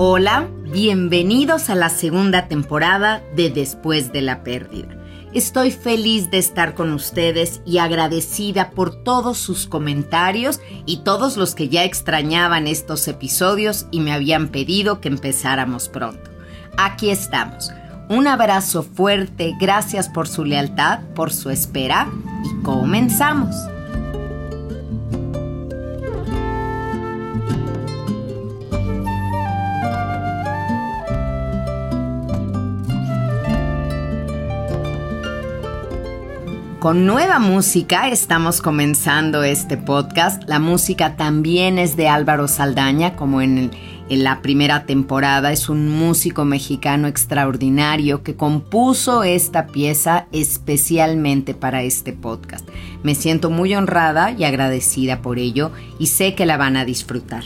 Hola, bienvenidos a la segunda temporada de Después de la Pérdida. Estoy feliz de estar con ustedes y agradecida por todos sus comentarios y todos los que ya extrañaban estos episodios y me habían pedido que empezáramos pronto. Aquí estamos. Un abrazo fuerte, gracias por su lealtad, por su espera y comenzamos. Con nueva música estamos comenzando este podcast. La música también es de Álvaro Saldaña, como en, la primera temporada. Es un músico mexicano extraordinario que compuso esta pieza especialmente para este podcast. Me siento muy honrada y agradecida por ello y sé que la van a disfrutar.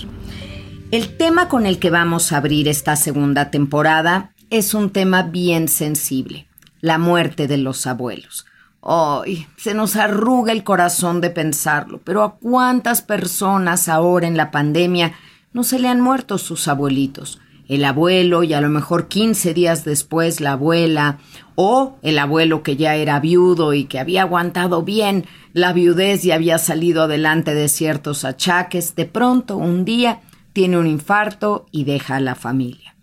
El tema con el que vamos a abrir esta segunda temporada es un tema bien sensible, la muerte de los abuelos. Ay, se nos arruga el corazón de pensarlo, pero ¿a cuántas personas ahora en la pandemia no se le han muerto sus abuelitos? El abuelo y a lo mejor 15 días después la abuela, o el abuelo que ya era viudo y que había aguantado bien la viudez y había salido adelante de ciertos achaques, de pronto un día tiene un infarto y deja a la familia.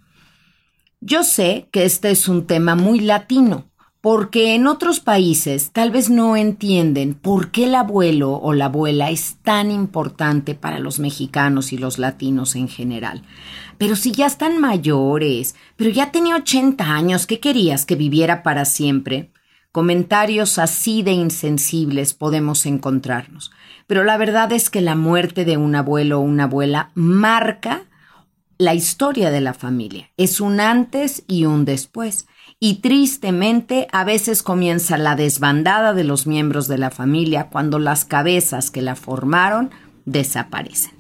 Yo sé que este es un tema muy latino, porque en otros países tal vez no entienden por qué el abuelo o la abuela es tan importante para los mexicanos y los latinos en general. Pero si ya están mayores, pero ya tenía 80 años, ¿qué querías que viviera para siempre? Comentarios así de insensibles podemos encontrarnos. Pero la verdad es que la muerte de un abuelo o una abuela marca la historia de la familia. Es un antes y un después y tristemente a veces comienza la desbandada de los miembros de la familia cuando las cabezas que la formaron desaparecen.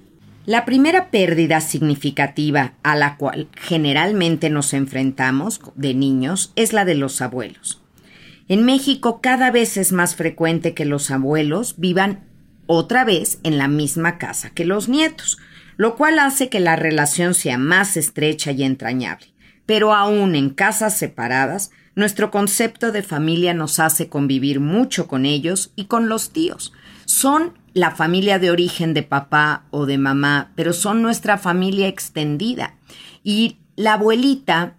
La primera pérdida significativa a la cual generalmente nos enfrentamos de niños es la de los abuelos. En México cada vez es más frecuente que los abuelos vivan otra vez en la misma casa que los nietos, lo cual hace que la relación sea más estrecha y entrañable. Pero aún en casas separadas, nuestro concepto de familia nos hace convivir mucho con ellos y con los tíos. Son la familia de origen de papá o de mamá, pero son nuestra familia extendida. Y la abuelita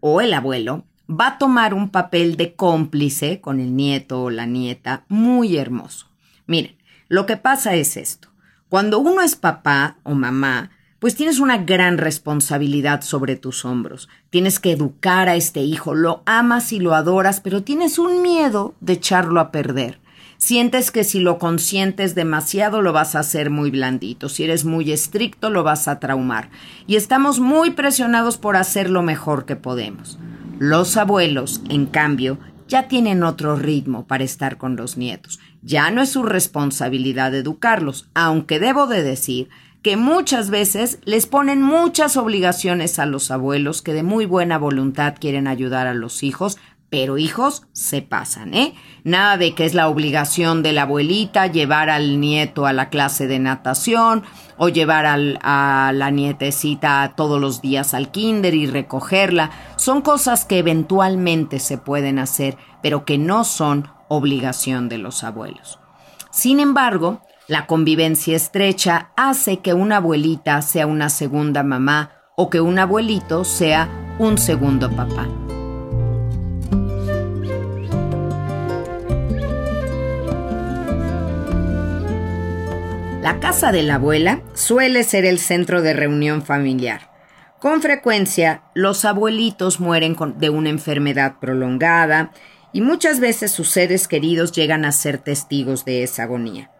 o el abuelo va a tomar un papel de cómplice con el nieto o la nieta muy hermoso. Miren, lo que pasa es esto. Cuando uno es papá o mamá, pues tienes una gran responsabilidad sobre tus hombros. Tienes que educar a este hijo, lo amas y lo adoras, pero tienes un miedo de echarlo a perder. Sientes que si lo consientes demasiado lo vas a hacer muy blandito, si eres muy estricto lo vas a traumar. Y estamos muy presionados por hacer lo mejor que podemos. Los abuelos, en cambio, ya tienen otro ritmo para estar con los nietos. Ya no es su responsabilidad educarlos, aunque debo de decir que muchas veces les ponen muchas obligaciones a los abuelos que de muy buena voluntad quieren ayudar a los hijos, pero hijos se pasan, ¿eh? Nada de que es la obligación de la abuelita llevar al nieto a la clase de natación o llevar a la nietecita todos los días al kinder y recogerla. Son cosas que eventualmente se pueden hacer, pero que no son obligación de los abuelos. Sin embargo, la convivencia estrecha hace que una abuelita sea una segunda mamá o que un abuelito sea un segundo papá. La casa de la abuela suele ser el centro de reunión familiar. Con frecuencia, los abuelitos mueren de una enfermedad prolongada y muchas veces sus seres queridos llegan a ser testigos de esa agonía.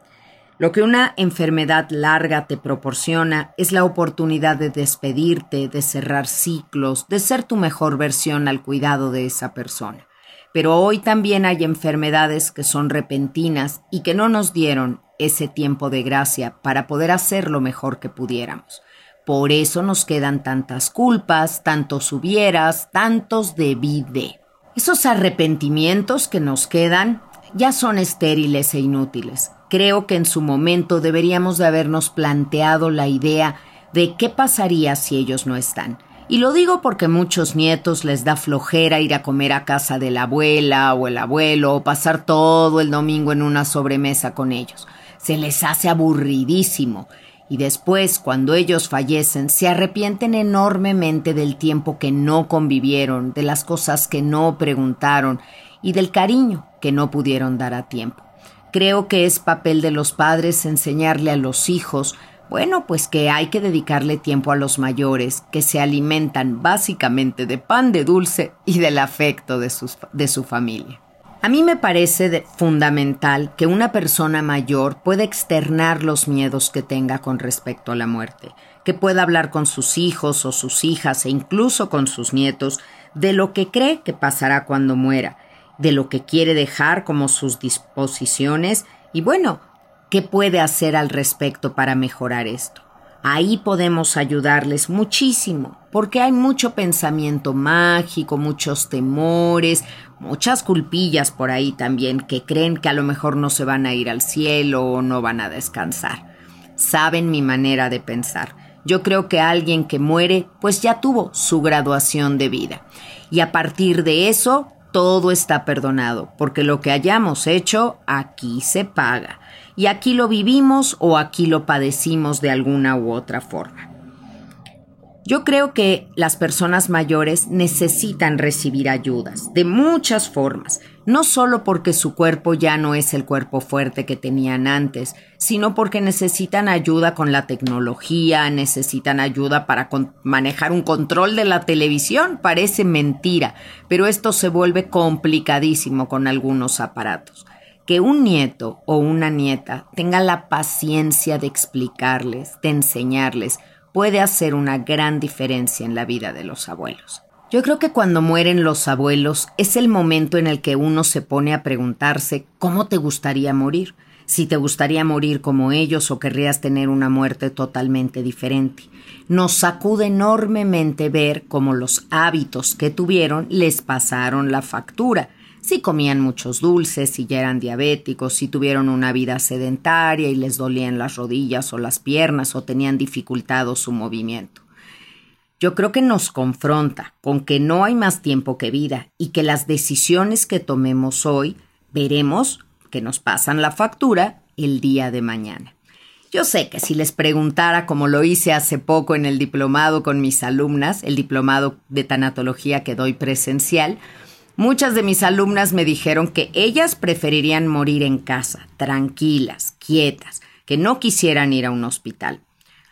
Lo que una enfermedad larga te proporciona es la oportunidad de despedirte, de cerrar ciclos, de ser tu mejor versión al cuidado de esa persona. Pero hoy también hay enfermedades que son repentinas y que no nos dieron ese tiempo de gracia para poder hacer lo mejor que pudiéramos. Por eso nos quedan tantas culpas, tantos hubieras, tantos debí de. Esos arrepentimientos que nos quedan ya son estériles e inútiles creo que en su momento deberíamos de habernos planteado la idea de qué pasaría si ellos no están. Y lo digo porque muchos nietos les da flojera ir a comer a casa de la abuela o el abuelo o pasar todo el domingo en una sobremesa con ellos. Se les hace aburridísimo y después, cuando ellos fallecen, se arrepienten enormemente del tiempo que no convivieron, de las cosas que no preguntaron y del cariño que no pudieron dar a tiempo. Creo que es papel de los padres enseñarle a los hijos, bueno, pues que hay que dedicarle tiempo a los mayores, que se alimentan básicamente de pan de dulce y del afecto de, de su familia. A mí me parece fundamental que una persona mayor pueda externar los miedos que tenga con respecto a la muerte, que pueda hablar con sus hijos o sus hijas e incluso con sus nietos de lo que cree que pasará cuando muera, de lo que quiere dejar como sus disposiciones y bueno, qué puede hacer al respecto para mejorar esto. Ahí podemos ayudarles muchísimo, porque hay mucho pensamiento mágico, muchos temores, muchas culpillas por ahí también que creen que a lo mejor no se van a ir al cielo o no van a descansar. Saben mi manera de pensar. Yo creo que alguien que muere pues ya tuvo su graduación de vida. Y a partir de eso todo está perdonado, porque lo que hayamos hecho aquí se paga y aquí lo vivimos o aquí lo padecimos de alguna u otra forma. Yo creo que las personas mayores necesitan recibir ayudas de muchas formas, no solo porque su cuerpo ya no es el cuerpo fuerte que tenían antes, sino porque necesitan ayuda con la tecnología, necesitan ayuda para manejar un control de la televisión. Parece mentira, pero esto se vuelve complicadísimo con algunos aparatos que un nieto o una nieta tenga la paciencia de explicarles, de enseñarles, puede hacer una gran diferencia en la vida de los abuelos. Yo creo que cuando mueren los abuelos es el momento en el que uno se pone a preguntarse cómo te gustaría morir, si te gustaría morir como ellos o querrías tener una muerte totalmente diferente. Nos sacude enormemente ver cómo los hábitos que tuvieron les pasaron la factura si comían muchos dulces, si ya eran diabéticos, si tuvieron una vida sedentaria y les dolían las rodillas o las piernas o tenían dificultado su movimiento. Yo creo que nos confronta con que no hay más tiempo que vida y que las decisiones que tomemos hoy veremos que nos pasan la factura el día de mañana. Yo sé que si les preguntara, como lo hice hace poco en el diplomado con mis alumnas, el diplomado de tanatología que doy presencial, Muchas de mis alumnas me dijeron que ellas preferirían morir en casa, tranquilas, quietas, que no quisieran ir a un hospital.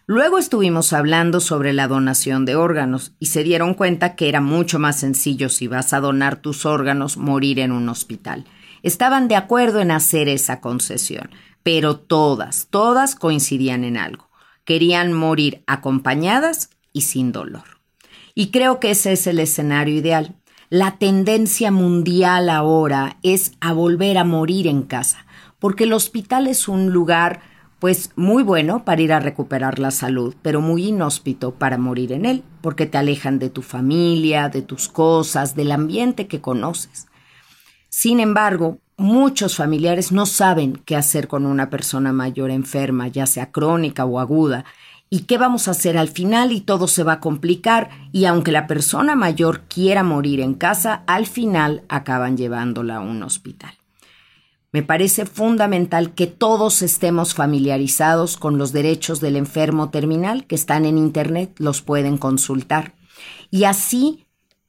Luego estuvimos hablando sobre la donación de órganos y se dieron cuenta que era mucho más sencillo si vas a donar tus órganos morir en un hospital. Estaban de acuerdo en hacer esa concesión, pero todas, todas coincidían en algo. Querían morir acompañadas y sin dolor. Y creo que ese es el escenario ideal. La tendencia mundial ahora es a volver a morir en casa, porque el hospital es un lugar pues muy bueno para ir a recuperar la salud, pero muy inhóspito para morir en él, porque te alejan de tu familia, de tus cosas, del ambiente que conoces. Sin embargo, muchos familiares no saben qué hacer con una persona mayor enferma, ya sea crónica o aguda, ¿Y qué vamos a hacer al final? Y todo se va a complicar y aunque la persona mayor quiera morir en casa, al final acaban llevándola a un hospital. Me parece fundamental que todos estemos familiarizados con los derechos del enfermo terminal que están en Internet, los pueden consultar. Y así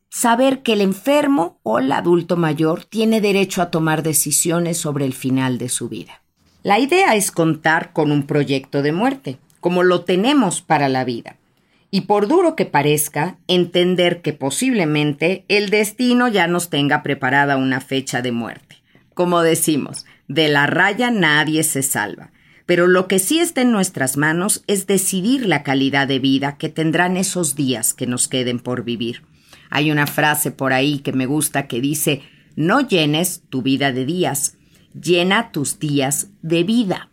saber que el enfermo o el adulto mayor tiene derecho a tomar decisiones sobre el final de su vida. La idea es contar con un proyecto de muerte, como lo tenemos para la vida. Y por duro que parezca, entender que posiblemente el destino ya nos tenga preparada una fecha de muerte. Como decimos, de la raya nadie se salva. Pero lo que sí está en nuestras manos es decidir la calidad de vida que tendrán esos días que nos queden por vivir. Hay una frase por ahí que me gusta que dice, no llenes tu vida de días, llena tus días de vida.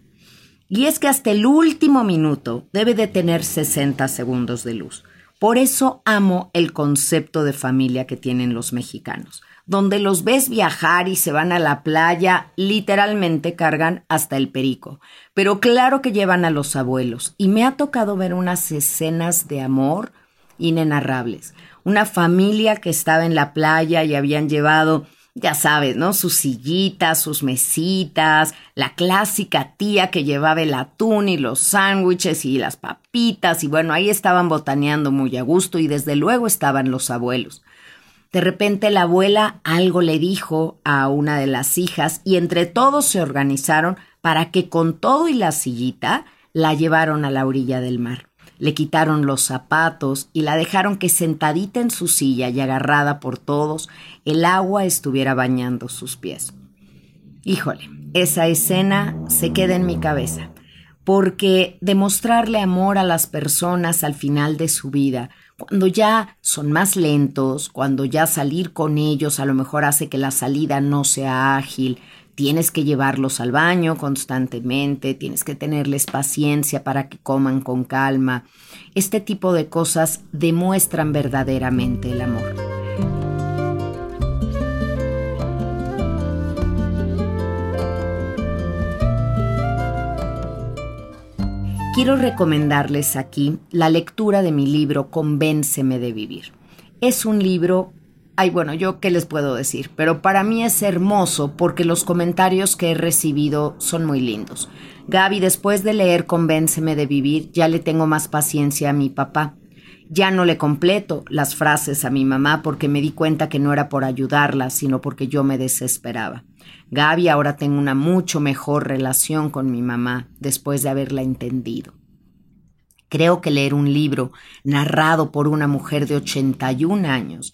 Y es que hasta el último minuto debe de tener 60 segundos de luz. Por eso amo el concepto de familia que tienen los mexicanos, donde los ves viajar y se van a la playa, literalmente cargan hasta el perico. Pero claro que llevan a los abuelos y me ha tocado ver unas escenas de amor inenarrables. Una familia que estaba en la playa y habían llevado ya sabes, ¿no? Sus sillitas, sus mesitas, la clásica tía que llevaba el atún y los sándwiches y las papitas, y bueno, ahí estaban botaneando muy a gusto y desde luego estaban los abuelos. De repente la abuela algo le dijo a una de las hijas y entre todos se organizaron para que con todo y la sillita la llevaron a la orilla del mar le quitaron los zapatos y la dejaron que sentadita en su silla y agarrada por todos, el agua estuviera bañando sus pies. Híjole, esa escena se queda en mi cabeza, porque demostrarle amor a las personas al final de su vida, cuando ya son más lentos, cuando ya salir con ellos a lo mejor hace que la salida no sea ágil, Tienes que llevarlos al baño constantemente, tienes que tenerles paciencia para que coman con calma. Este tipo de cosas demuestran verdaderamente el amor. Quiero recomendarles aquí la lectura de mi libro Convénceme de Vivir. Es un libro Ay, bueno, yo qué les puedo decir, pero para mí es hermoso porque los comentarios que he recibido son muy lindos. Gaby, después de leer Convénceme de vivir, ya le tengo más paciencia a mi papá. Ya no le completo las frases a mi mamá porque me di cuenta que no era por ayudarla, sino porque yo me desesperaba. Gaby, ahora tengo una mucho mejor relación con mi mamá después de haberla entendido. Creo que leer un libro narrado por una mujer de 81 años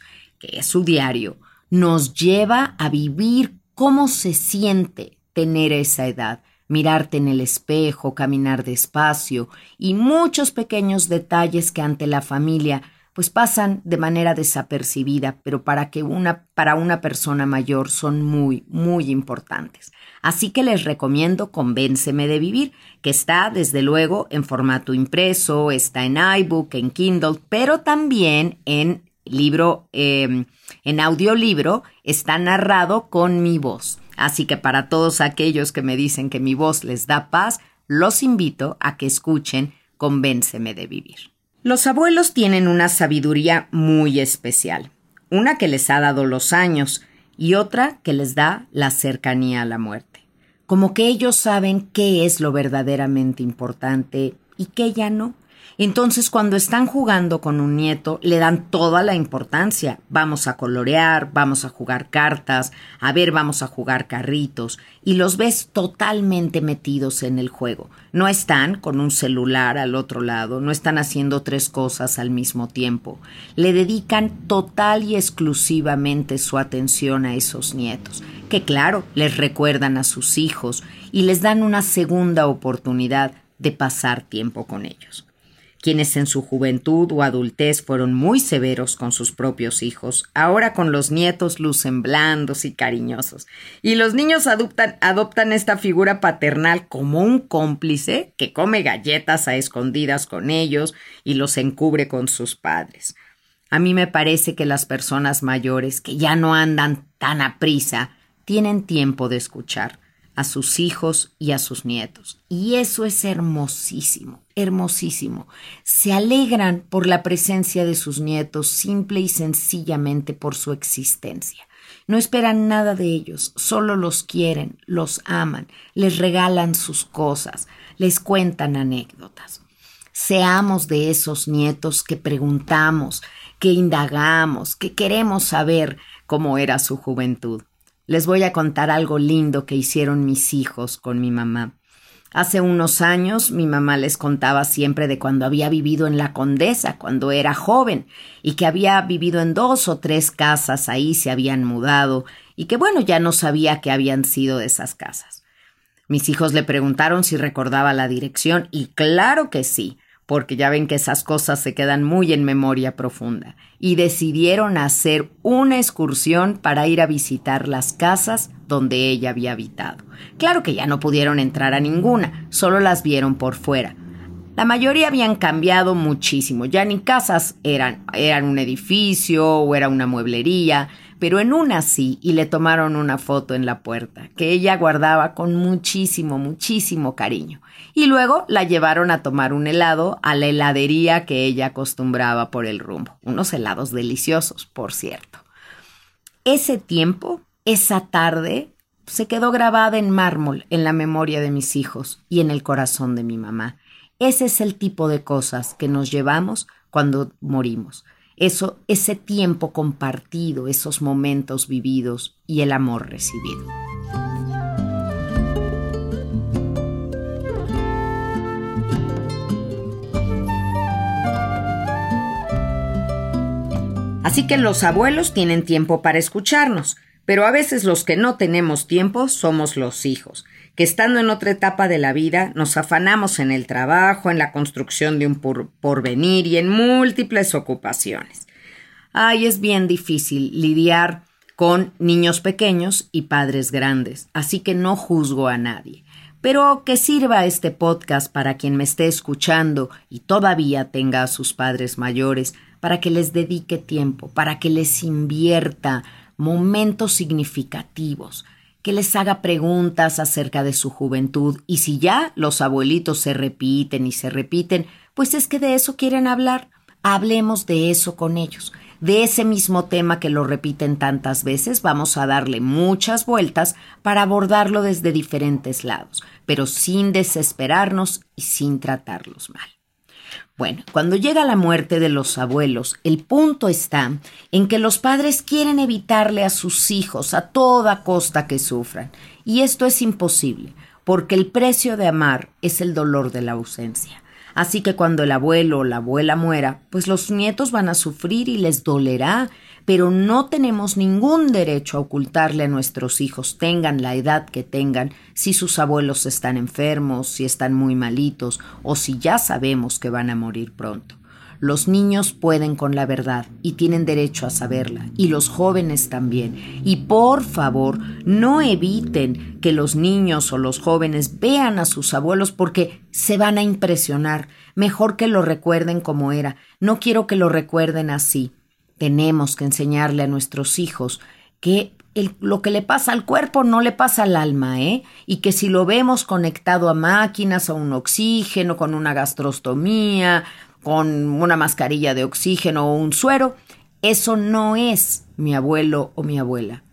es su diario, nos lleva a vivir cómo se siente tener esa edad, mirarte en el espejo, caminar despacio y muchos pequeños detalles que ante la familia pues pasan de manera desapercibida, pero para que una para una persona mayor son muy muy importantes. Así que les recomiendo Convénceme de vivir, que está desde luego en formato impreso, está en iBook, en Kindle, pero también en libro, em, en audiolibro, está narrado con mi voz. Así que para todos aquellos que me dicen que mi voz les da paz, los invito a que escuchen Convénceme de vivir. Los abuelos tienen una sabiduría muy especial, una que les ha dado los años y otra que les da la cercanía a la muerte. Como que ellos saben qué es lo verdaderamente importante y qué ya no. Entonces, cuando están jugando con un nieto, le dan toda la importancia. Vamos a colorear, vamos a jugar cartas, a ver, vamos a jugar carritos, y los ves totalmente metidos en el juego. No están con un celular al otro lado, no están haciendo tres cosas al mismo tiempo. Le dedican total y exclusivamente su atención a esos nietos, que claro, les recuerdan a sus hijos y les dan una segunda oportunidad de pasar tiempo con ellos quienes en su juventud o adultez fueron muy severos con sus propios hijos, ahora con los nietos lucen blandos y cariñosos. Y los niños adoptan, adoptan esta figura paternal como un cómplice que come galletas a escondidas con ellos y los encubre con sus padres. A mí me parece que las personas mayores, que ya no andan tan a prisa, tienen tiempo de escuchar a sus hijos y a sus nietos. Y eso es hermosísimo, hermosísimo. Se alegran por la presencia de sus nietos simple y sencillamente por su existencia. No esperan nada de ellos, solo los quieren, los aman, les regalan sus cosas, les cuentan anécdotas. Seamos de esos nietos que preguntamos, que indagamos, que queremos saber cómo era su juventud. Les voy a contar algo lindo que hicieron mis hijos con mi mamá. Hace unos años mi mamá les contaba siempre de cuando había vivido en la Condesa, cuando era joven, y que había vivido en dos o tres casas ahí, se habían mudado, y que bueno, ya no sabía qué habían sido de esas casas. Mis hijos le preguntaron si recordaba la dirección, y claro que sí, porque ya ven que esas cosas se quedan muy en memoria profunda, y decidieron hacer una excursión para ir a visitar las casas donde ella había habitado. Claro que ya no pudieron entrar a ninguna, solo las vieron por fuera. La mayoría habían cambiado muchísimo, ya ni casas eran, eran un edificio o era una mueblería, pero en una sí y le tomaron una foto en la puerta, que ella guardaba con muchísimo, muchísimo cariño. Y luego la llevaron a tomar un helado a la heladería que ella acostumbraba por el rumbo. Unos helados deliciosos, por cierto. Ese tiempo, esa tarde, se quedó grabada en mármol en la memoria de mis hijos y en el corazón de mi mamá. Ese es el tipo de cosas que nos llevamos cuando morimos. Eso, ese tiempo compartido, esos momentos vividos y el amor recibido. Así que los abuelos tienen tiempo para escucharnos, pero a veces los que no tenemos tiempo somos los hijos, que estando en otra etapa de la vida nos afanamos en el trabajo, en la construcción de un porvenir y en múltiples ocupaciones. Ay, es bien difícil lidiar con niños pequeños y padres grandes, así que no juzgo a nadie. Pero que sirva este podcast para quien me esté escuchando y todavía tenga a sus padres mayores, para que les dedique tiempo, para que les invierta momentos significativos, que les haga preguntas acerca de su juventud y si ya los abuelitos se repiten y se repiten, pues es que de eso quieren hablar. Hablemos de eso con ellos. De ese mismo tema que lo repiten tantas veces, vamos a darle muchas vueltas para abordarlo desde diferentes lados, pero sin desesperarnos y sin tratarlos mal. Bueno, cuando llega la muerte de los abuelos, el punto está en que los padres quieren evitarle a sus hijos a toda costa que sufran. Y esto es imposible, porque el precio de amar es el dolor de la ausencia. Así que cuando el abuelo o la abuela muera, pues los nietos van a sufrir y les dolerá, pero no tenemos ningún derecho a ocultarle a nuestros hijos, tengan la edad que tengan, si sus abuelos están enfermos, si están muy malitos o si ya sabemos que van a morir pronto. Los niños pueden con la verdad y tienen derecho a saberla, y los jóvenes también. Y por favor, no eviten que los niños o los jóvenes vean a sus abuelos porque se van a impresionar. Mejor que lo recuerden como era. No quiero que lo recuerden así. Tenemos que enseñarle a nuestros hijos que lo que le pasa al cuerpo no le pasa al alma, ¿eh? Y que si lo vemos conectado a máquinas, a un oxígeno, con una gastrostomía, con una mascarilla de oxígeno o un suero, eso no es mi abuelo o mi abuela.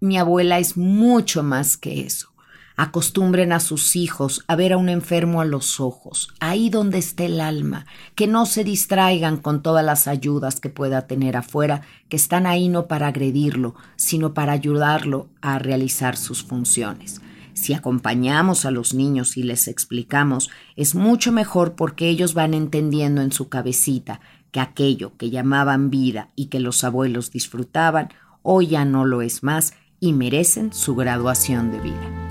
Mi abuela es mucho más que eso. Acostumbren a sus hijos a ver a un enfermo a los ojos, ahí donde esté el alma, que no se distraigan con todas las ayudas que pueda tener afuera, que están ahí no para agredirlo, sino para ayudarlo a realizar sus funciones. Si acompañamos a los niños y les explicamos, es mucho mejor porque ellos van entendiendo en su cabecita que aquello que llamaban vida y que los abuelos disfrutaban, hoy ya no lo es más y merecen su graduación de vida.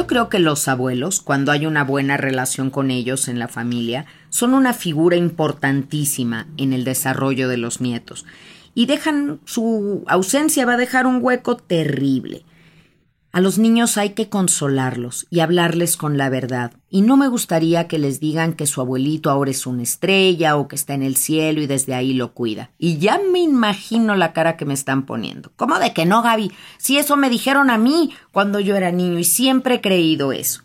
Yo creo que los abuelos, cuando hay una buena relación con ellos en la familia, son una figura importantísima en el desarrollo de los nietos y dejan su ausencia va a dejar un hueco terrible. A los niños hay que consolarlos y hablarles con la verdad. Y no me gustaría que les digan que su abuelito ahora es una estrella o que está en el cielo y desde ahí lo cuida. Y ya me imagino la cara que me están poniendo. ¿Cómo de que no, Gaby? Si eso me dijeron a mí cuando yo era niño y siempre he creído eso.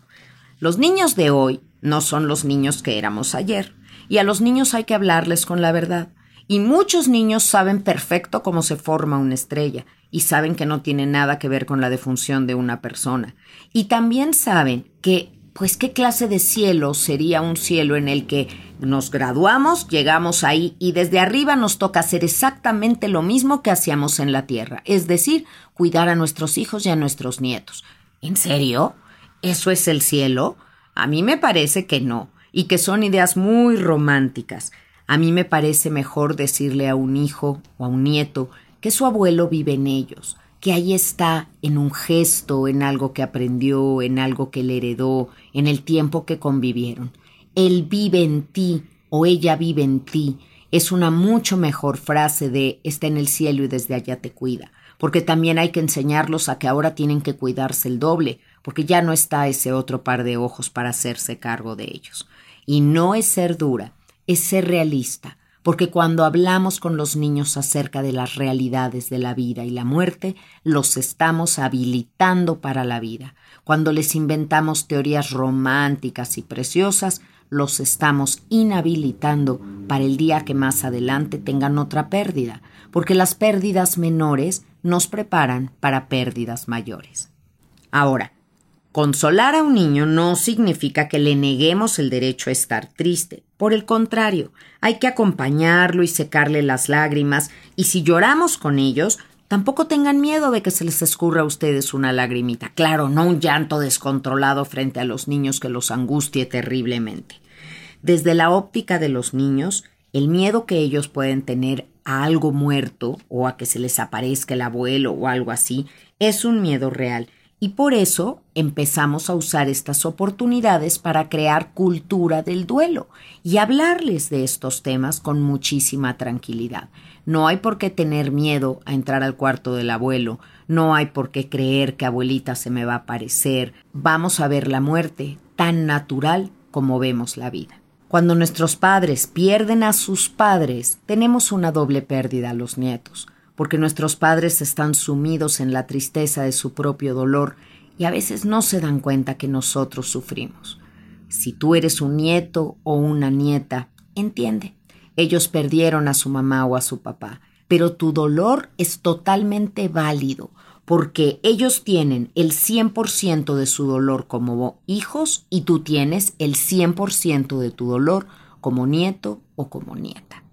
Los niños de hoy no son los niños que éramos ayer. Y a los niños hay que hablarles con la verdad. Y muchos niños saben perfecto cómo se forma una estrella y saben que no tiene nada que ver con la defunción de una persona. Y también saben que, pues, qué clase de cielo sería un cielo en el que nos graduamos, llegamos ahí y desde arriba nos toca hacer exactamente lo mismo que hacíamos en la tierra, es decir, cuidar a nuestros hijos y a nuestros nietos. ¿En serio? ¿Eso es el cielo? A mí me parece que no, y que son ideas muy románticas. A mí me parece mejor decirle a un hijo o a un nieto que su abuelo vive en ellos, que ahí está en un gesto, en algo que aprendió, en algo que le heredó, en el tiempo que convivieron. Él vive en ti o ella vive en ti. Es una mucho mejor frase de está en el cielo y desde allá te cuida, porque también hay que enseñarlos a que ahora tienen que cuidarse el doble, porque ya no está ese otro par de ojos para hacerse cargo de ellos. Y no es ser dura, es ser realista, porque cuando hablamos con los niños acerca de las realidades de la vida y la muerte, los estamos habilitando para la vida. Cuando les inventamos teorías románticas y preciosas, los estamos inhabilitando para el día que más adelante tengan otra pérdida, porque las pérdidas menores nos preparan para pérdidas mayores. Ahora, Consolar a un niño no significa que le neguemos el derecho a estar triste. Por el contrario, hay que acompañarlo y secarle las lágrimas, y si lloramos con ellos, tampoco tengan miedo de que se les escurra a ustedes una lagrimita. Claro, no un llanto descontrolado frente a los niños que los angustie terriblemente. Desde la óptica de los niños, el miedo que ellos pueden tener a algo muerto o a que se les aparezca el abuelo o algo así es un miedo real y por eso empezamos a usar estas oportunidades para crear cultura del duelo y hablarles de estos temas con muchísima tranquilidad. No hay por qué tener miedo a entrar al cuarto del abuelo, no hay por qué creer que abuelita se me va a aparecer. Vamos a ver la muerte tan natural como vemos la vida. Cuando nuestros padres pierden a sus padres, tenemos una doble pérdida a los nietos porque nuestros padres están sumidos en la tristeza de su propio dolor y a veces no se dan cuenta que nosotros sufrimos. Si tú eres un nieto o una nieta, entiende, ellos perdieron a su mamá o a su papá, pero tu dolor es totalmente válido porque ellos tienen el 100% de su dolor como hijos y tú tienes el 100% de tu dolor como nieto o como nieta.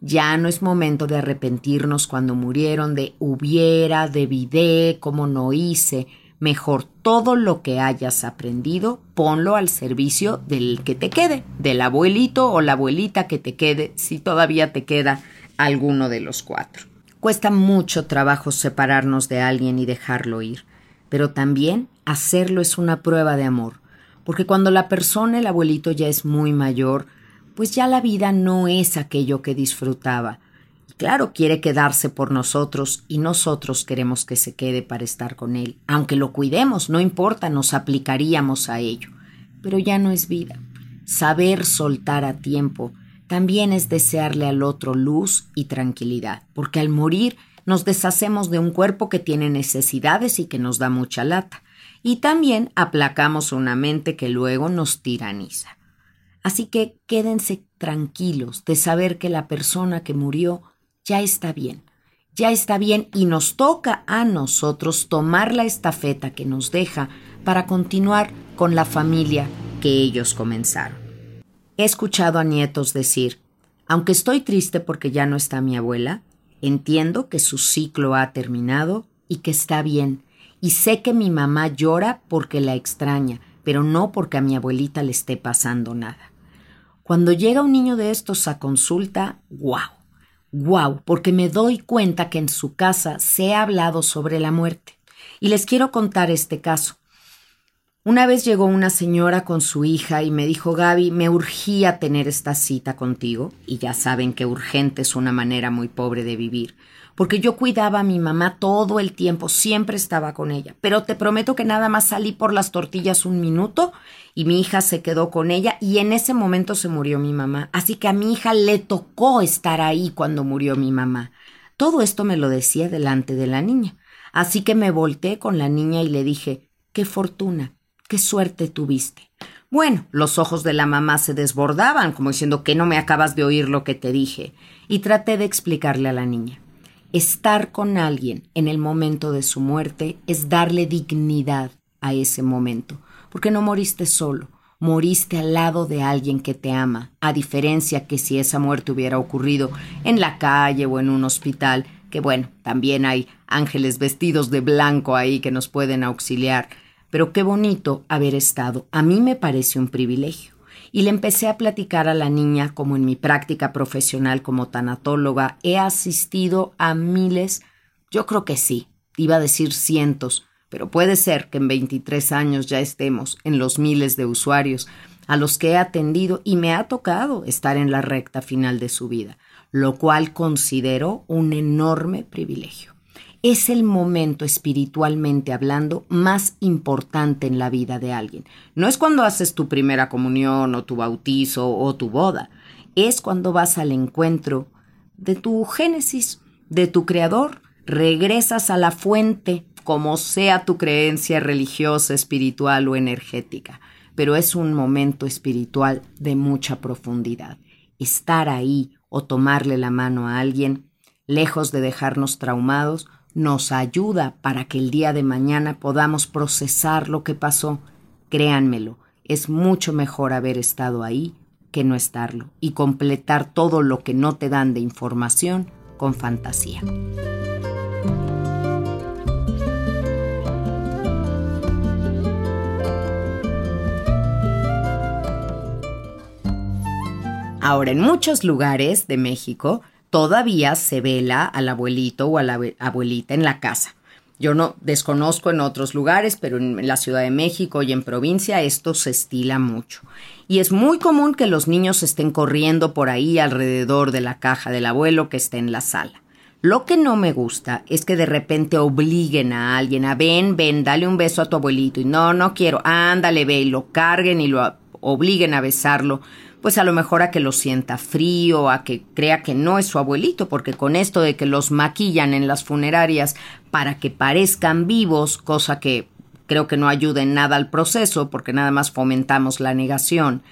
Ya no es momento de arrepentirnos cuando murieron, de hubiera, de como no hice. Mejor todo lo que hayas aprendido, ponlo al servicio del que te quede, del abuelito o la abuelita que te quede, si todavía te queda alguno de los cuatro. Cuesta mucho trabajo separarnos de alguien y dejarlo ir, pero también hacerlo es una prueba de amor, porque cuando la persona, el abuelito, ya es muy mayor, pues ya la vida no es aquello que disfrutaba. Y claro, quiere quedarse por nosotros y nosotros queremos que se quede para estar con él. Aunque lo cuidemos, no importa, nos aplicaríamos a ello. Pero ya no es vida. Saber soltar a tiempo también es desearle al otro luz y tranquilidad, porque al morir nos deshacemos de un cuerpo que tiene necesidades y que nos da mucha lata, y también aplacamos una mente que luego nos tiraniza. Así que quédense tranquilos de saber que la persona que murió ya está bien, ya está bien y nos toca a nosotros tomar la estafeta que nos deja para continuar con la familia que ellos comenzaron. He escuchado a nietos decir, aunque estoy triste porque ya no está mi abuela, entiendo que su ciclo ha terminado y que está bien, y sé que mi mamá llora porque la extraña, pero no porque a mi abuelita le esté pasando nada. Cuando llega un niño de estos a consulta, wow, wow, porque me doy cuenta que en su casa se ha hablado sobre la muerte. Y les quiero contar este caso. Una vez llegó una señora con su hija y me dijo, Gaby, me urgía tener esta cita contigo, y ya saben que urgente es una manera muy pobre de vivir porque yo cuidaba a mi mamá todo el tiempo, siempre estaba con ella. Pero te prometo que nada más salí por las tortillas un minuto y mi hija se quedó con ella y en ese momento se murió mi mamá. Así que a mi hija le tocó estar ahí cuando murió mi mamá. Todo esto me lo decía delante de la niña. Así que me volteé con la niña y le dije, qué fortuna, qué suerte tuviste. Bueno, los ojos de la mamá se desbordaban, como diciendo que no me acabas de oír lo que te dije, y traté de explicarle a la niña. Estar con alguien en el momento de su muerte es darle dignidad a ese momento, porque no moriste solo, moriste al lado de alguien que te ama, a diferencia que si esa muerte hubiera ocurrido en la calle o en un hospital, que bueno, también hay ángeles vestidos de blanco ahí que nos pueden auxiliar, pero qué bonito haber estado. A mí me parece un privilegio y le empecé a platicar a la niña como en mi práctica profesional como tanatóloga he asistido a miles, yo creo que sí, iba a decir cientos, pero puede ser que en 23 años ya estemos en los miles de usuarios a los que he atendido y me ha tocado estar en la recta final de su vida, lo cual considero un enorme privilegio. Es el momento espiritualmente hablando más importante en la vida de alguien. No es cuando haces tu primera comunión o tu bautizo o tu boda, es cuando vas al encuentro de tu génesis, de tu creador, regresas a la fuente, como sea tu creencia religiosa, espiritual o energética, pero es un momento espiritual de mucha profundidad. Estar ahí o tomarle la mano a alguien, lejos de dejarnos traumados, nos ayuda para que el día de mañana podamos procesar lo que pasó. Créanmelo, es mucho mejor haber estado ahí que no estarlo y completar todo lo que no te dan de información con fantasía. Ahora, en muchos lugares de México todavía se vela al abuelito o a la abuelita en la casa. Yo no desconozco en otros lugares, pero en la Ciudad de México y en provincia esto se estila mucho. Y es muy común que los niños estén corriendo por ahí alrededor de la caja del abuelo que está en la sala. Lo que no me gusta es que de repente obliguen a alguien a ven, ven, dale un beso a tu abuelito y no, no quiero, ándale, ve y lo carguen y lo obliguen a besarlo pues a lo mejor a que lo sienta frío, a que crea que no es su abuelito, porque con esto de que los maquillan en las funerarias para que parezcan vivos, cosa que creo que no ayuda en nada al proceso, porque nada más fomentamos la negación,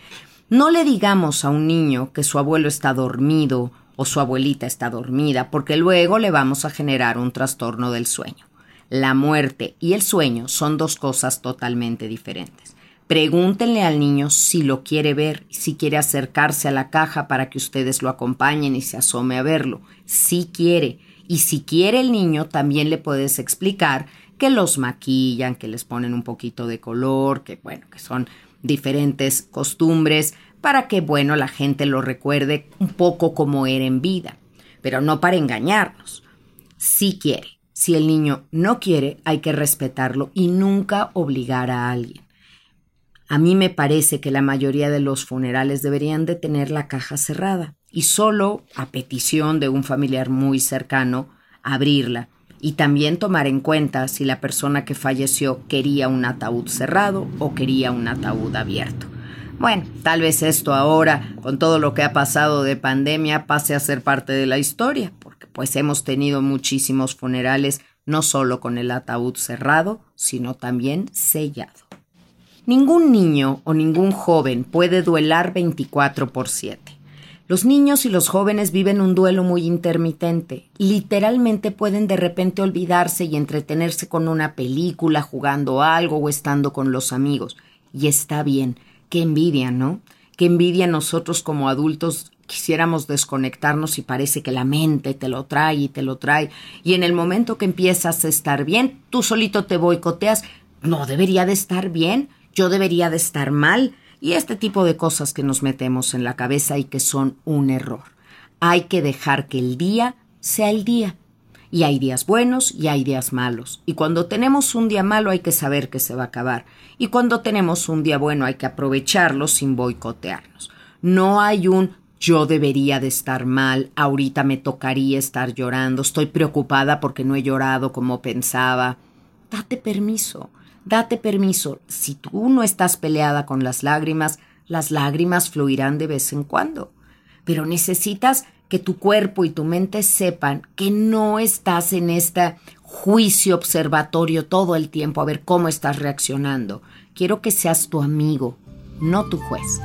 no le digamos a un niño que su abuelo está dormido o su abuelita está dormida, porque luego le vamos a generar un trastorno del sueño. La muerte y el sueño son dos cosas totalmente diferentes. Pregúntenle al niño si lo quiere ver, si quiere acercarse a la caja para que ustedes lo acompañen y se asome a verlo. Si quiere. Y si quiere el niño, también le puedes explicar que los maquillan, que les ponen un poquito de color, que bueno, que son diferentes costumbres para que bueno, la gente lo recuerde un poco como era en vida, pero no para engañarnos. Si quiere. Si el niño no quiere, hay que respetarlo y nunca obligar a alguien. A mí me parece que la mayoría de los funerales deberían de tener la caja cerrada y solo, a petición de un familiar muy cercano, abrirla y también tomar en cuenta si la persona que falleció quería un ataúd cerrado o quería un ataúd abierto. Bueno, tal vez esto ahora, con todo lo que ha pasado de pandemia, pase a ser parte de la historia, porque pues hemos tenido muchísimos funerales, no solo con el ataúd cerrado, sino también sellado. Ningún niño o ningún joven puede duelar 24 por 7. Los niños y los jóvenes viven un duelo muy intermitente. Literalmente pueden de repente olvidarse y entretenerse con una película, jugando algo o estando con los amigos. Y está bien. Qué envidia, ¿no? Qué envidia nosotros como adultos quisiéramos desconectarnos y parece que la mente te lo trae y te lo trae. Y en el momento que empiezas a estar bien, tú solito te boicoteas. No debería de estar bien yo debería de estar mal y este tipo de cosas que nos metemos en la cabeza y que son un error. Hay que dejar que el día sea el día. Y hay días buenos y hay días malos. Y cuando tenemos un día malo hay que saber que se va a acabar. Y cuando tenemos un día bueno hay que aprovecharlo sin boicotearnos. No hay un yo debería de estar mal, ahorita me tocaría estar llorando, estoy preocupada porque no he llorado como pensaba. Date permiso. Date permiso, si tú no estás peleada con las lágrimas, las lágrimas fluirán de vez en cuando. Pero necesitas que tu cuerpo y tu mente sepan que no estás en este juicio observatorio todo el tiempo a ver cómo estás reaccionando. Quiero que seas tu amigo, no tu juez.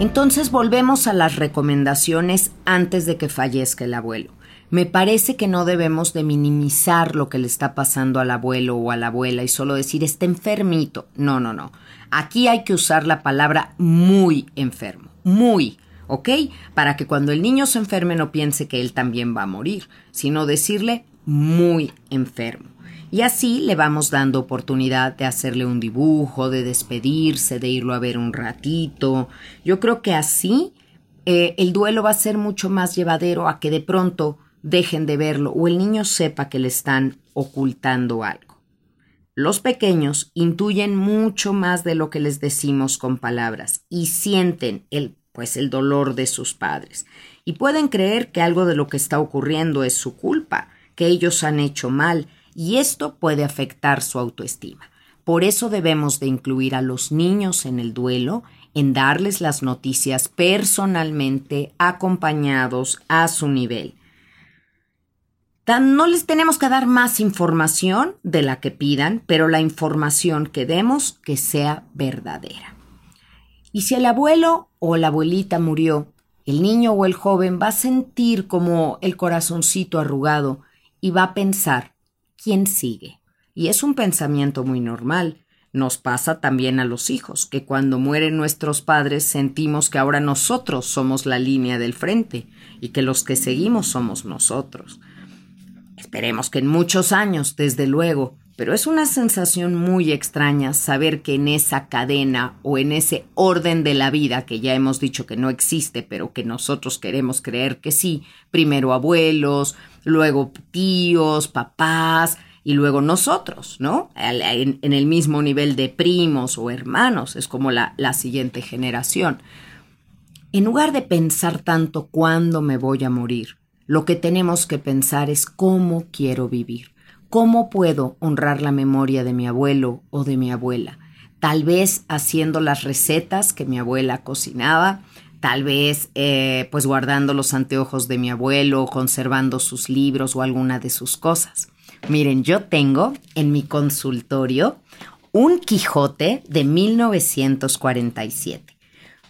Entonces volvemos a las recomendaciones antes de que fallezca el abuelo. Me parece que no debemos de minimizar lo que le está pasando al abuelo o a la abuela y solo decir está enfermito. No, no, no. Aquí hay que usar la palabra muy enfermo. Muy. ¿Ok? Para que cuando el niño se enferme no piense que él también va a morir, sino decirle muy enfermo. Y así le vamos dando oportunidad de hacerle un dibujo, de despedirse, de irlo a ver un ratito. Yo creo que así eh, el duelo va a ser mucho más llevadero a que de pronto dejen de verlo o el niño sepa que le están ocultando algo. Los pequeños intuyen mucho más de lo que les decimos con palabras y sienten el pues el dolor de sus padres y pueden creer que algo de lo que está ocurriendo es su culpa, que ellos han hecho mal y esto puede afectar su autoestima. Por eso debemos de incluir a los niños en el duelo, en darles las noticias personalmente, acompañados a su nivel no les tenemos que dar más información de la que pidan, pero la información que demos que sea verdadera. Y si el abuelo o la abuelita murió, el niño o el joven va a sentir como el corazoncito arrugado y va a pensar, ¿quién sigue? Y es un pensamiento muy normal. Nos pasa también a los hijos, que cuando mueren nuestros padres sentimos que ahora nosotros somos la línea del frente y que los que seguimos somos nosotros. Esperemos que en muchos años, desde luego, pero es una sensación muy extraña saber que en esa cadena o en ese orden de la vida que ya hemos dicho que no existe, pero que nosotros queremos creer que sí, primero abuelos, luego tíos, papás y luego nosotros, ¿no? En, el mismo nivel de primos o hermanos, es como la, la siguiente generación. En lugar de pensar tanto cuándo me voy a morir, lo que tenemos que pensar es cómo quiero vivir, cómo puedo honrar la memoria de mi abuelo o de mi abuela. Tal vez haciendo las recetas que mi abuela cocinaba, tal vez eh, pues guardando los anteojos de mi abuelo, conservando sus libros o alguna de sus cosas. Miren, yo tengo en mi consultorio un Quijote de 1947.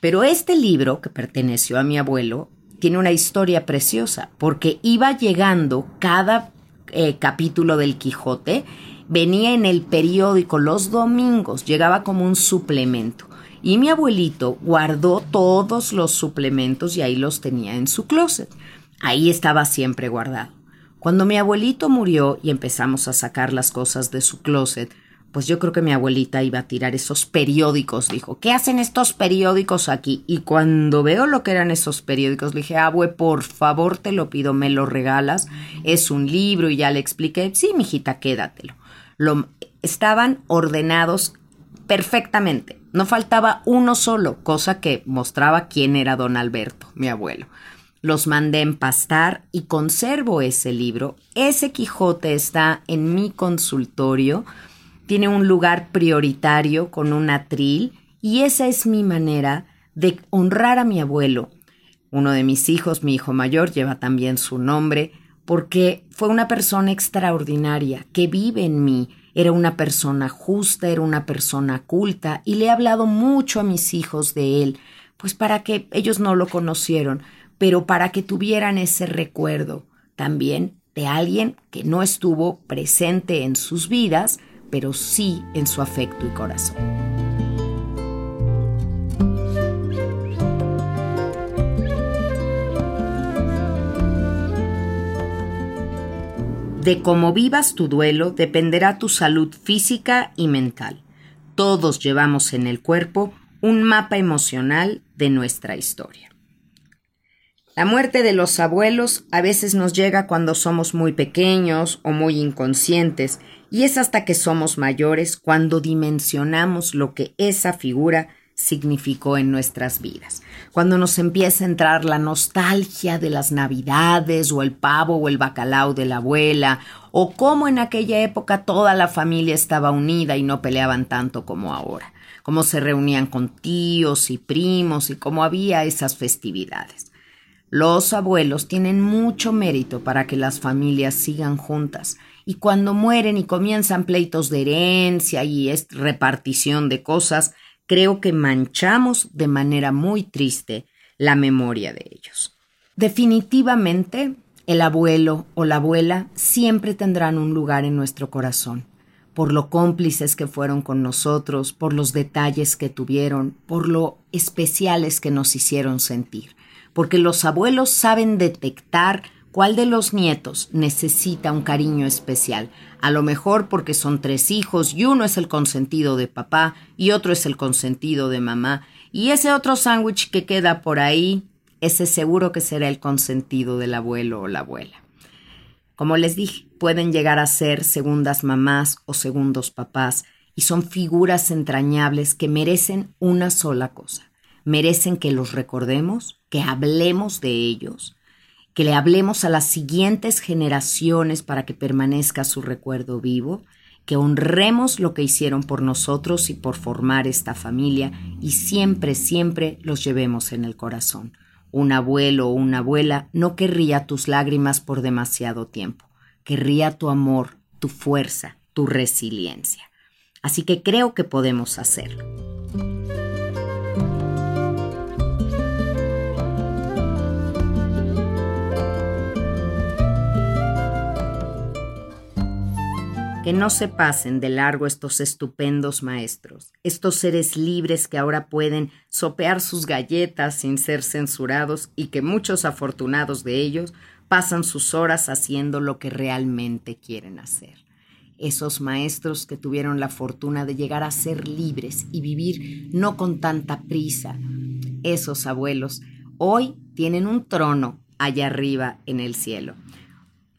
Pero este libro, que perteneció a mi abuelo, tiene una historia preciosa, porque iba llegando cada eh, capítulo del Quijote, venía en el periódico los domingos, llegaba como un suplemento. Y mi abuelito guardó todos los suplementos y ahí los tenía en su closet. Ahí estaba siempre guardado. Cuando mi abuelito murió y empezamos a sacar las cosas de su closet, pues yo creo que mi abuelita iba a tirar esos periódicos. Dijo, ¿qué hacen estos periódicos aquí? Y cuando veo lo que eran esos periódicos, le dije, abue, por favor, te lo pido, me lo regalas. Es un libro y ya le expliqué, sí, mijita, quédatelo. Lo, estaban ordenados perfectamente. No faltaba uno solo, cosa que mostraba quién era don Alberto, mi abuelo. Los mandé empastar y conservo ese libro. Ese Quijote está en mi consultorio tiene un lugar prioritario con un atril y esa es mi manera de honrar a mi abuelo. Uno de mis hijos, mi hijo mayor, lleva también su nombre porque fue una persona extraordinaria que vive en mí. Era una persona justa, era una persona culta y le he hablado mucho a mis hijos de él, pues para que ellos no lo conocieron, pero para que tuvieran ese recuerdo también de alguien que no estuvo presente en sus vidas, pero sí en su afecto y corazón. De cómo vivas tu duelo dependerá tu salud física y mental. Todos llevamos en el cuerpo un mapa emocional de nuestra historia. La muerte de los abuelos a veces nos llega cuando somos muy pequeños o muy inconscientes y es hasta que somos mayores cuando dimensionamos lo que esa figura significó en nuestras vidas. Cuando nos empieza a entrar la nostalgia de las navidades o el pavo o el bacalao de la abuela o cómo en aquella época toda la familia estaba unida y no peleaban tanto como ahora, cómo se reunían con tíos y primos y cómo había esas festividades. Los abuelos tienen mucho mérito para que las familias sigan juntas y cuando mueren y comienzan pleitos de herencia y es repartición de cosas, creo que manchamos de manera muy triste la memoria de ellos. Definitivamente, el abuelo o la abuela siempre tendrán un lugar en nuestro corazón, por lo cómplices que fueron con nosotros, por los detalles que tuvieron, por lo especiales que nos hicieron sentir, porque los abuelos saben detectar ¿Cuál de los nietos necesita un cariño especial? A lo mejor porque son tres hijos y uno es el consentido de papá y otro es el consentido de mamá. Y ese otro sándwich que queda por ahí, ese seguro que será el consentido del abuelo o la abuela. Como les dije, pueden llegar a ser segundas mamás o segundos papás y son figuras entrañables que merecen una sola cosa. Merecen que los recordemos, que hablemos de ellos, que le hablemos a las siguientes generaciones para que permanezca su recuerdo vivo, que honremos lo que hicieron por nosotros y por formar esta familia y siempre, siempre los llevemos en el corazón. Un abuelo o una abuela no querría tus lágrimas por demasiado tiempo, querría tu amor, tu fuerza, tu resiliencia. Así que creo que podemos hacerlo. Que no se pasen de largo estos estupendos maestros, estos seres libres que ahora pueden sopear sus galletas sin ser censurados y que muchos afortunados de ellos pasan sus horas haciendo lo que realmente quieren hacer. Esos maestros que tuvieron la fortuna de llegar a ser libres y vivir no con tanta prisa. Esos abuelos hoy tienen un trono allá arriba en el cielo.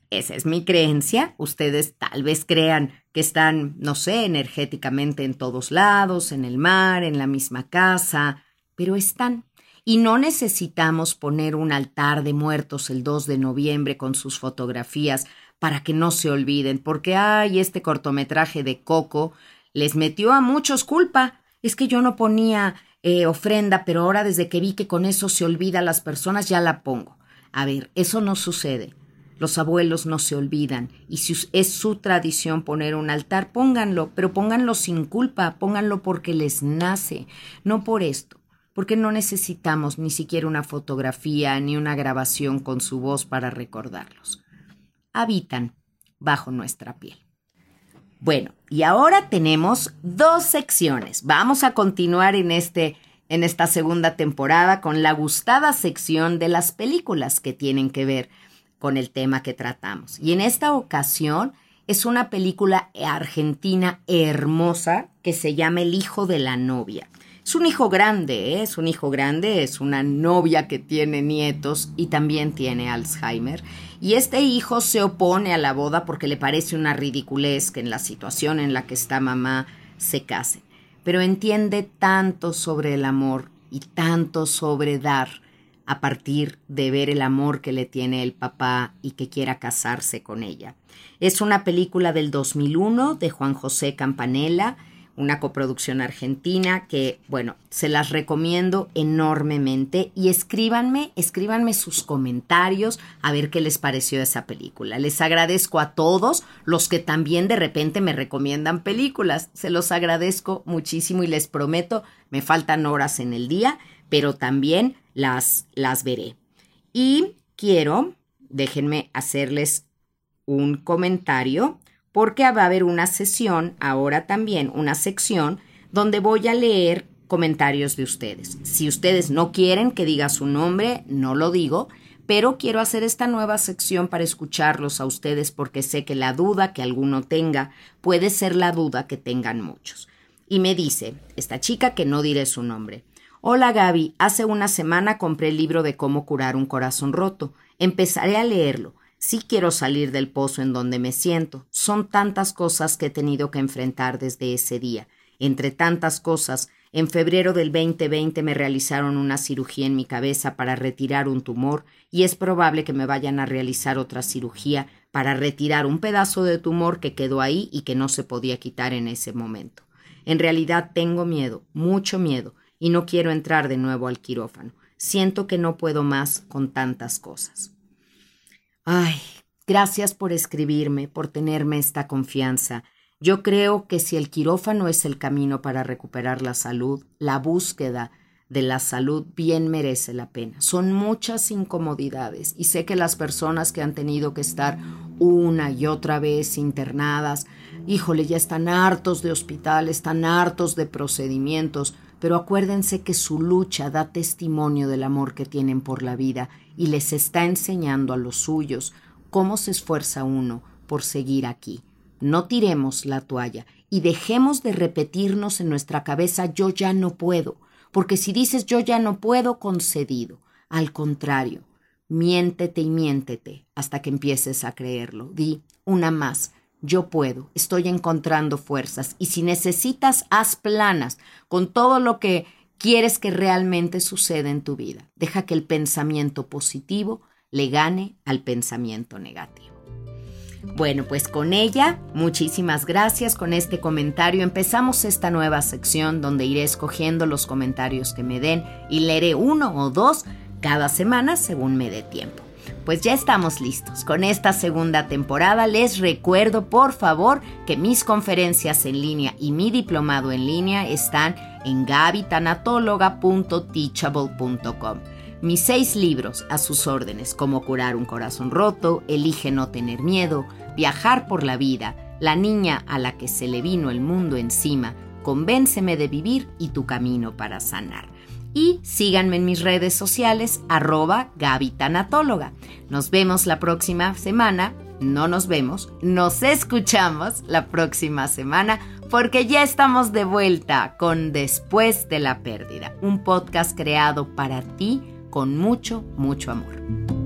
Esa es mi creencia. Ustedes tal vez crean que están, no sé, energéticamente en todos lados, en el mar, en la misma casa, pero están. Y no necesitamos poner un altar de muertos el 2 de noviembre con sus fotografías para que no se olviden, porque ay, este cortometraje de Coco les metió a muchos culpa. Es que yo no ponía eh, ofrenda, pero ahora desde que vi que con eso se olvida a las personas, ya la pongo. A ver, eso no sucede. Los abuelos no se olvidan y si es su tradición poner un altar, pónganlo, pero pónganlo sin culpa, pónganlo porque les nace, no por esto, porque no necesitamos ni siquiera una fotografía ni una grabación con su voz para recordarlos. Habitan bajo nuestra piel. Bueno, y ahora tenemos dos secciones. Vamos a continuar en este en esta segunda temporada con la gustada sección de las películas que tienen que ver con el tema que tratamos. Y en esta ocasión es una película argentina hermosa que se llama El hijo de la novia. Es un hijo grande, ¿eh? es un hijo grande, es una novia que tiene nietos y también tiene Alzheimer. Y este hijo se opone a la boda porque le parece una ridiculez que en la situación en la que está mamá se casen. Pero entiende tanto sobre el amor y tanto sobre dar a partir de ver el amor que le tiene el papá y que quiera casarse con ella. Es una película del 2001 de Juan José Campanella, una coproducción argentina que, bueno, se las recomiendo enormemente y escríbanme, escríbanme sus comentarios a ver qué les pareció esa película. Les agradezco a todos los que también de repente me recomiendan películas. Se los agradezco muchísimo y les prometo, me faltan horas en el día, pero también las, las veré. Y quiero, déjenme hacerles un comentario, porque va a haber una sesión, ahora también una sección, donde voy a leer comentarios de ustedes. Si ustedes no quieren que diga su nombre, no lo digo, pero quiero hacer esta nueva sección para escucharlos a ustedes porque sé que la duda que alguno tenga puede ser la duda que tengan muchos. Y me dice, esta chica que no diré su nombre, Hola Gaby, hace una semana compré el libro de cómo curar un corazón roto. Empezaré a leerlo. Sí quiero salir del pozo en donde me siento. Son tantas cosas que he tenido que enfrentar desde ese día. Entre tantas cosas, en febrero del 2020 me realizaron una cirugía en mi cabeza para retirar un tumor y es probable que me vayan a realizar otra cirugía para retirar un pedazo de tumor que quedó ahí y que no se podía quitar en ese momento. En realidad tengo miedo, mucho miedo, y no quiero entrar de nuevo al quirófano. Siento que no puedo más con tantas cosas. Ay, gracias por escribirme, por tenerme esta confianza. Yo creo que si el quirófano es el camino para recuperar la salud, la búsqueda de la salud bien merece la pena. Son muchas incomodidades y sé que las personas que han tenido que estar una y otra vez internadas, híjole, ya están hartos de hospitales, están hartos de procedimientos, pero acuérdense que su lucha da testimonio del amor que tienen por la vida y les está enseñando a los suyos cómo se esfuerza uno por seguir aquí. No tiremos la toalla y dejemos de repetirnos en nuestra cabeza yo ya no puedo, porque si dices yo ya no puedo, concedido. Al contrario, Miéntete y miéntete hasta que empieces a creerlo. Di una más. Yo puedo, estoy encontrando fuerzas y si necesitas, haz planas con todo lo que quieres que realmente suceda en tu vida. Deja que el pensamiento positivo le gane al pensamiento negativo. Bueno, pues con ella, muchísimas gracias. Con este comentario empezamos esta nueva sección donde iré escogiendo los comentarios que me den y leeré uno o dos cada semana según me dé tiempo. Pues ya estamos listos. Con esta segunda temporada les recuerdo por favor que mis conferencias en línea y mi diplomado en línea están en gabitanatóloga.teachable.com. Mis seis libros a sus órdenes, como curar un corazón roto, elige no tener miedo, viajar por la vida, la niña a la que se le vino el mundo encima, convénceme de vivir y tu camino para sanar. Y síganme en mis redes sociales, arroba gabitanatóloga. Nos vemos la próxima semana. No nos vemos, nos escuchamos la próxima semana porque ya estamos de vuelta con Después de la Pérdida, un podcast creado para ti con mucho, mucho amor.